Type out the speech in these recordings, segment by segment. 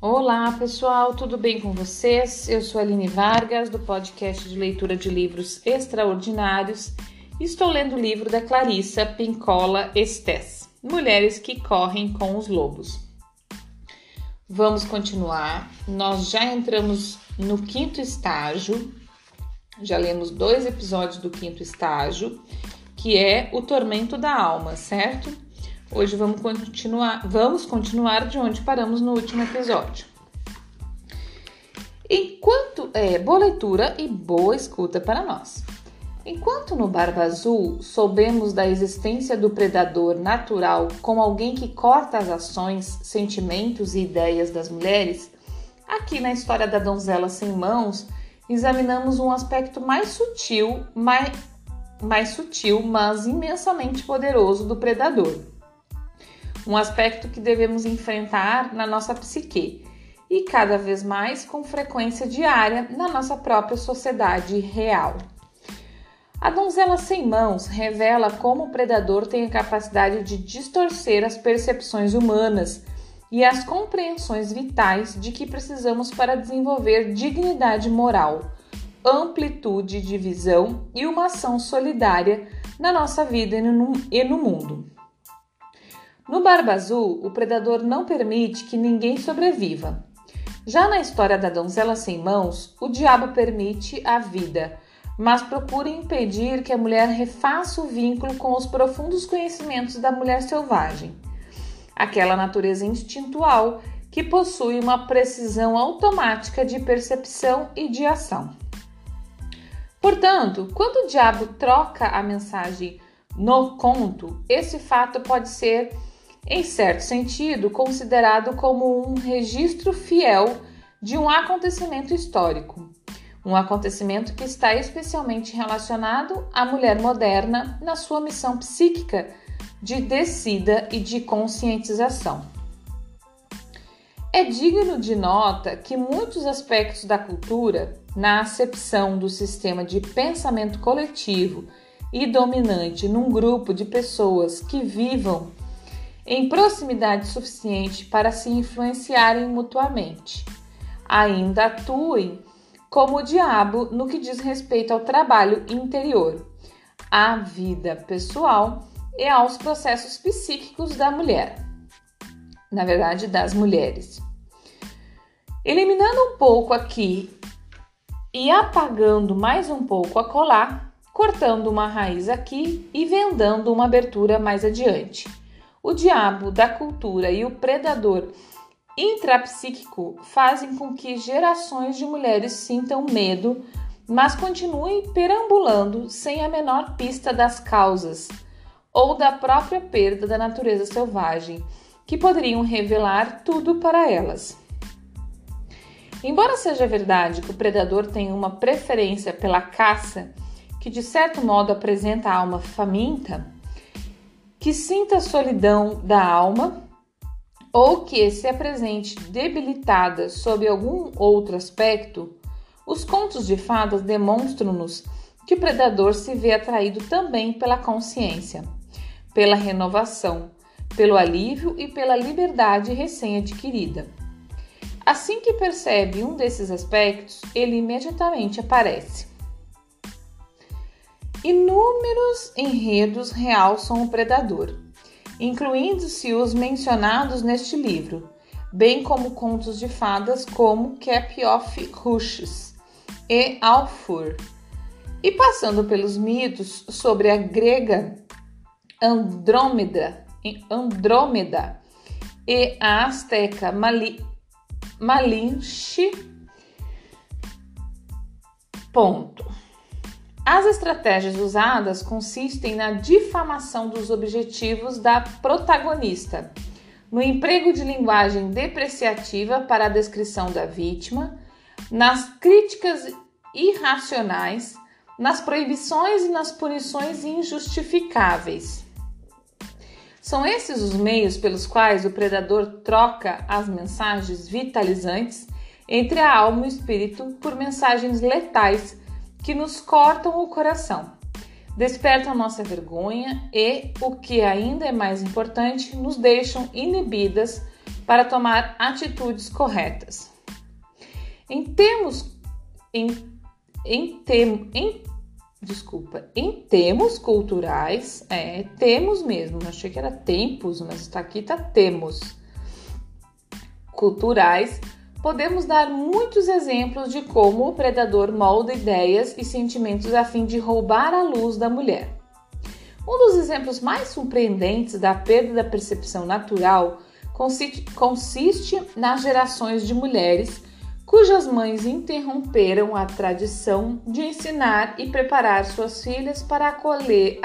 Olá pessoal, tudo bem com vocês? Eu sou Aline Vargas, do podcast de leitura de livros extraordinários. Estou lendo o livro da Clarissa Pincola Estés, Mulheres que Correm com os Lobos. Vamos continuar. Nós já entramos no quinto estágio, já lemos dois episódios do quinto estágio, que é o tormento da alma, certo? Hoje vamos continuar, vamos continuar de onde paramos no último episódio. Enquanto é boa leitura e boa escuta para nós. Enquanto no Barba Azul soubemos da existência do predador natural como alguém que corta as ações, sentimentos e ideias das mulheres, aqui na história da donzela sem mãos examinamos um aspecto mais sutil, mais, mais sutil, mas imensamente poderoso do predador um aspecto que devemos enfrentar na nossa psique e cada vez mais com frequência diária na nossa própria sociedade real. A donzela sem mãos revela como o predador tem a capacidade de distorcer as percepções humanas e as compreensões vitais de que precisamos para desenvolver dignidade moral, amplitude de visão e uma ação solidária na nossa vida e no, mundo. No Barba Azul, o predador não permite que ninguém sobreviva. Já na história da donzela sem mãos, o diabo permite a vida, mas procura impedir que a mulher refaça o vínculo com os profundos conhecimentos da mulher selvagem, aquela natureza instintual que possui uma precisão automática de percepção e de ação. Portanto, quando o diabo troca a mensagem no conto, esse fato pode ser em certo sentido, considerado como um registro fiel de um acontecimento histórico. Um acontecimento que está especialmente relacionado à mulher moderna na sua missão psíquica de descida e de conscientização. É digno de nota que muitos aspectos da cultura, na acepção do sistema de pensamento coletivo e dominante num grupo de pessoas que vivam em proximidade suficiente para se influenciarem mutuamente. Ainda atuem como o diabo no que diz respeito ao trabalho interior, à vida pessoal e aos processos psíquicos da mulher. Na verdade, das mulheres. Eliminando um pouco aqui e apagando mais um pouco a colar, cortando uma raiz aqui e vendando uma abertura mais adiante. O diabo da cultura e o predador intrapsíquico fazem com que gerações de mulheres sintam medo, mas continuem perambulando sem a menor pista das causas ou da própria perda da natureza selvagem, que poderiam revelar tudo para elas. Embora seja verdade que o predador tem uma preferência pela caça, que de certo modo apresenta a alma faminta, que sinta a solidão da alma ou que se apresente debilitada sob algum outro aspecto, os contos de fadas demonstram-nos que o predador se vê atraído também pela consciência, pela renovação, pelo alívio e pela liberdade recém-adquirida. Assim que percebe um desses aspectos, ele imediatamente aparece. Inúmeros enredos realçam o predador, incluindo-se os mencionados neste livro, bem como contos de fadas como Cap of Rushes e Alfur, e passando pelos mitos sobre a grega Andrômeda, Andrômeda e a asteca Mali, Malinche. Ponto. As estratégias usadas consistem na difamação dos objetivos da protagonista, no emprego de linguagem depreciativa para a descrição da vítima, nas críticas irracionais, nas proibições e nas punições injustificáveis. São esses os meios pelos quais o predador troca as mensagens vitalizantes entre a alma e o espírito por mensagens letais que nos cortam o coração, despertam nossa vergonha e, o que ainda é mais importante, nos deixam inibidas para tomar atitudes corretas. Em termos em, em, tem, em desculpa, em termos culturais, é, temos mesmo, achei que era tempos, mas está aqui tá temos culturais, podemos dar muitos exemplos de como o predador molda ideias e sentimentos a fim de roubar a luz da mulher. Um dos exemplos mais surpreendentes da perda da percepção natural consiste, nas gerações de mulheres cujas mães interromperam a tradição de ensinar e preparar suas filhas para acolhê-las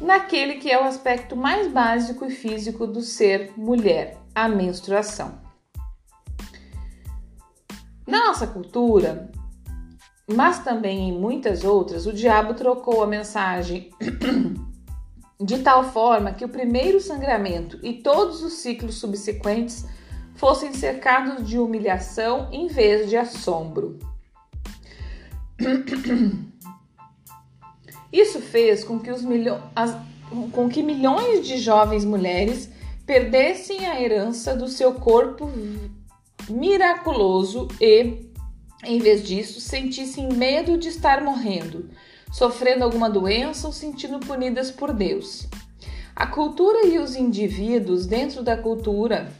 naquele que é o aspecto mais básico e físico do ser mulher, a menstruação. Na nossa cultura, mas também em muitas outras, o diabo trocou a mensagem de tal forma que o primeiro sangramento e todos os ciclos subsequentes fossem cercados de humilhação em vez de assombro. Isso fez com que, milho... Com que milhões de jovens mulheres perdessem a herança do seu corpo miraculoso e, em vez disso, sentissem medo de estar morrendo, sofrendo alguma doença ou sentindo punidas por Deus. A cultura e os indivíduos dentro da cultura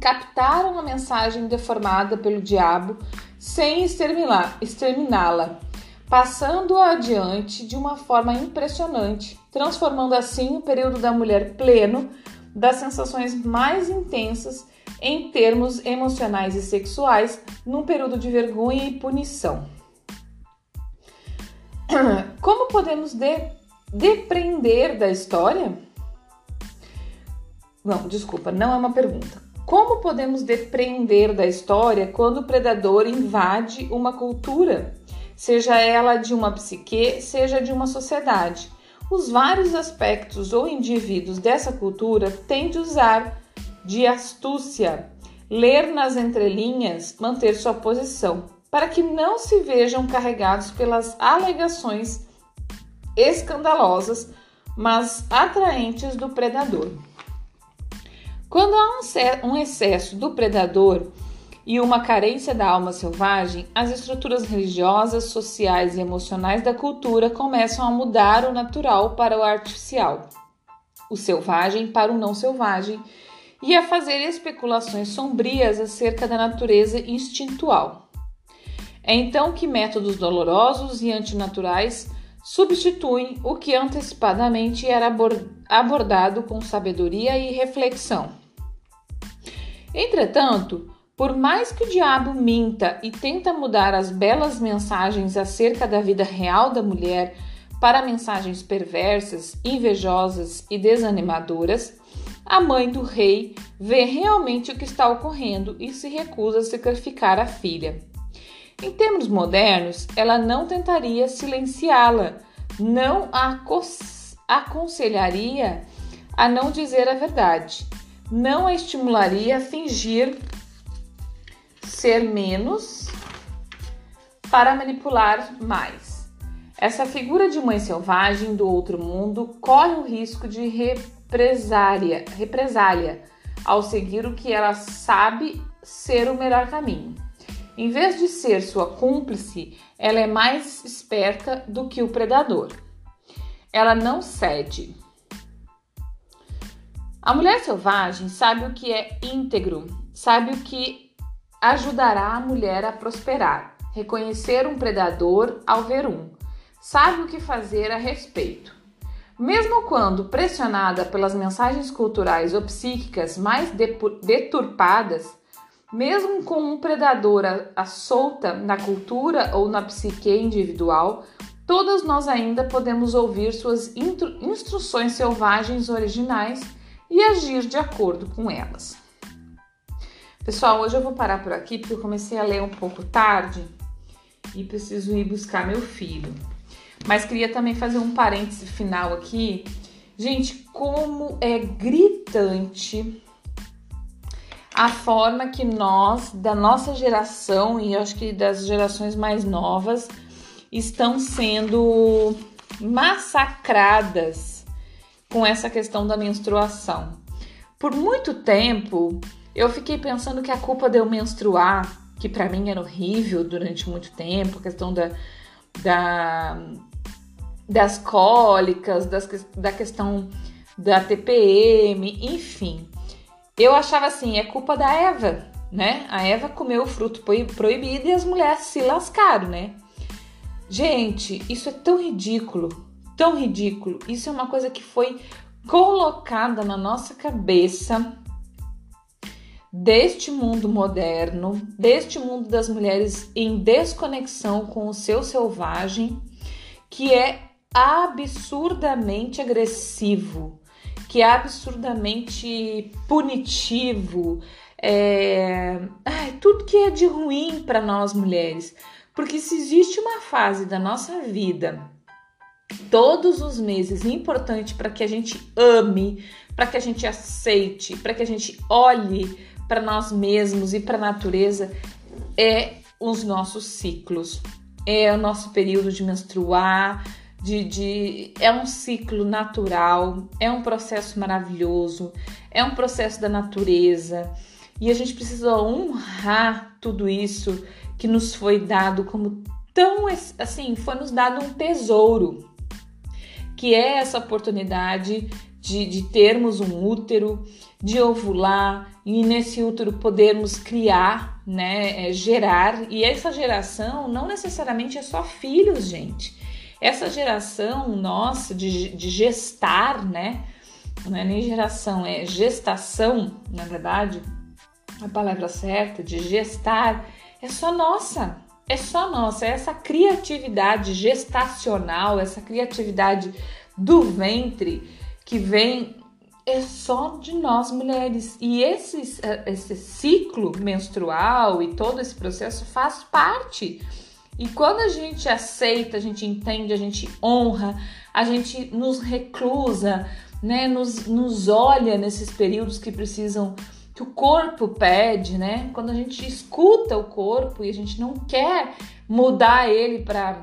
captaram a mensagem deformada pelo diabo sem exterminá-la, passando-a adiante de uma forma impressionante, transformando assim o período da mulher pleno das sensações mais intensas em termos emocionais e sexuais num período de vergonha e punição. Como podemos de, depreender da história? Não, desculpa, não é uma pergunta. Como podemos depreender da história quando o predador invade uma cultura, seja ela de uma psique, seja de uma sociedade? Os vários aspectos ou indivíduos dessa cultura têm de usar de astúcia, ler nas entrelinhas, manter sua posição, para que não se vejam carregados pelas alegações escandalosas, mas atraentes do predador. Quando há um excesso do predador e uma carência da alma selvagem, as estruturas religiosas, sociais e emocionais da cultura começam a mudar o natural para o artificial, o selvagem para o não selvagem e a fazer especulações sombrias acerca da natureza instintual. É então que métodos dolorosos e antinaturais substituem o que antecipadamente era abordado com sabedoria e reflexão. Entretanto, por mais que o diabo minta e tenta mudar as belas mensagens acerca da vida real da mulher para mensagens perversas, invejosas e desanimadoras, a mãe do rei vê realmente o que está ocorrendo e se recusa a sacrificar a filha. Em termos modernos, ela não tentaria silenciá-la, não a aconselharia a não dizer a verdade não a estimularia a fingir ser menos para manipular mais. Essa figura de mãe selvagem do outro mundo corre o risco de represália, represália ao seguir o que ela sabe ser o melhor caminho. Em vez de ser sua cúmplice, ela é mais esperta do que o predador. Ela não cede, a mulher selvagem sabe o que é íntegro, sabe o que ajudará a mulher a prosperar, reconhecer um predador ao ver um, sabe o que fazer a respeito. Mesmo quando pressionada pelas mensagens culturais ou psíquicas mais deturpadas, mesmo com um predador à solta na cultura ou na psique individual, todas nós ainda podemos ouvir suas instruções selvagens originais e agir de acordo com elas. Pessoal, hoje eu vou parar por aqui porque eu comecei a ler um pouco tarde e preciso ir buscar meu filho. Mas queria também fazer um parêntese final aqui. Gente, como é gritante a forma que nós, da nossa geração e acho que das gerações mais novas, estão sendo massacradas com essa questão da menstruação. Por muito tempo, eu fiquei pensando que a culpa de eu menstruar, que para mim era horrível durante muito tempo, a questão da, da das cólicas, das, da questão da TPM, enfim. Eu achava assim, é culpa da Eva, né? A Eva comeu o fruto proibido e as mulheres se lascaram, né? Gente, isso é tão ridículo, tão ridículo. Isso é uma coisa que foi colocada na nossa cabeça deste mundo moderno, deste mundo das mulheres em desconexão com o seu selvagem, que é absurdamente agressivo, que é absurdamente punitivo, é... Tudo que é de ruim para nós mulheres. Porque se existe uma fase da nossa vida, todos os meses, importante para que a gente ame, para que a gente aceite, para que a gente olhe para nós mesmos e para a natureza, é os nossos ciclos. É o nosso período de menstruar, de, de, é um ciclo natural, é um processo maravilhoso, é um processo da natureza e a gente precisa honrar tudo isso que nos foi dado como tão assim, foi nos dado um tesouro, que é essa oportunidade de, de termos um útero, de ovular e nesse útero podermos criar, né, é, gerar. E essa geração não necessariamente é só filhos, gente. Essa geração nossa de, de gestar, né? Não é nem geração, é gestação, na verdade, a palavra certa, de gestar, é só nossa. É só nossa, é essa criatividade gestacional, essa criatividade do ventre que vem é só de nós mulheres. E esse, esse ciclo menstrual e todo esse processo faz parte e quando a gente aceita, a gente entende, a gente honra, a gente nos reclusa, né, nos, nos olha nesses períodos que precisam, que o corpo pede, né? Quando a gente escuta o corpo e a gente não quer mudar ele para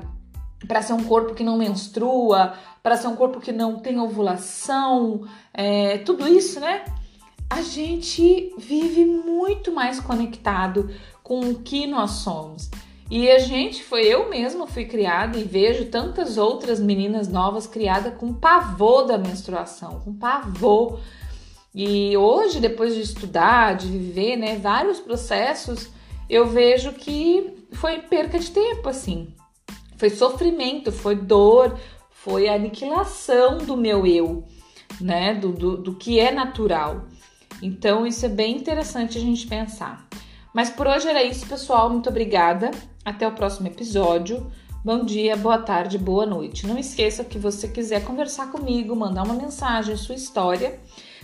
para ser um corpo que não menstrua, para ser um corpo que não tem ovulação, é, tudo isso, né? A gente vive muito mais conectado com o que nós somos. E a gente foi, eu mesma fui criada e vejo tantas outras meninas novas criadas com pavor da menstruação, com pavor. E hoje, depois de estudar, de viver, né, vários processos, eu vejo que foi perca de tempo, assim. Foi sofrimento, foi dor, foi aniquilação do meu eu, né, do, do, do que é natural. Então, isso é bem interessante a gente pensar. Mas por hoje era isso, pessoal. Muito obrigada. Até o próximo episódio. Bom dia, boa tarde, boa noite. Não esqueça que você quiser conversar comigo, mandar uma mensagem, sua história.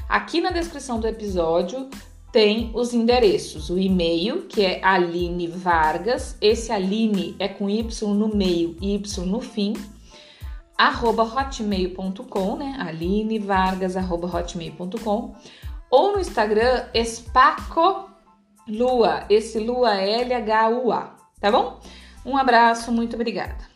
Aqui na descrição do episódio tem os endereços, o e-mail, que é Aline Vargas, esse Aline é com Y no meio e Y no fim, arroba hotmail.com, né? Aline Vargas, arroba hotmail.com, ou no Instagram, Espaco Lua, esse Lua L-H-U-A, tá bom? Um abraço, muito obrigada.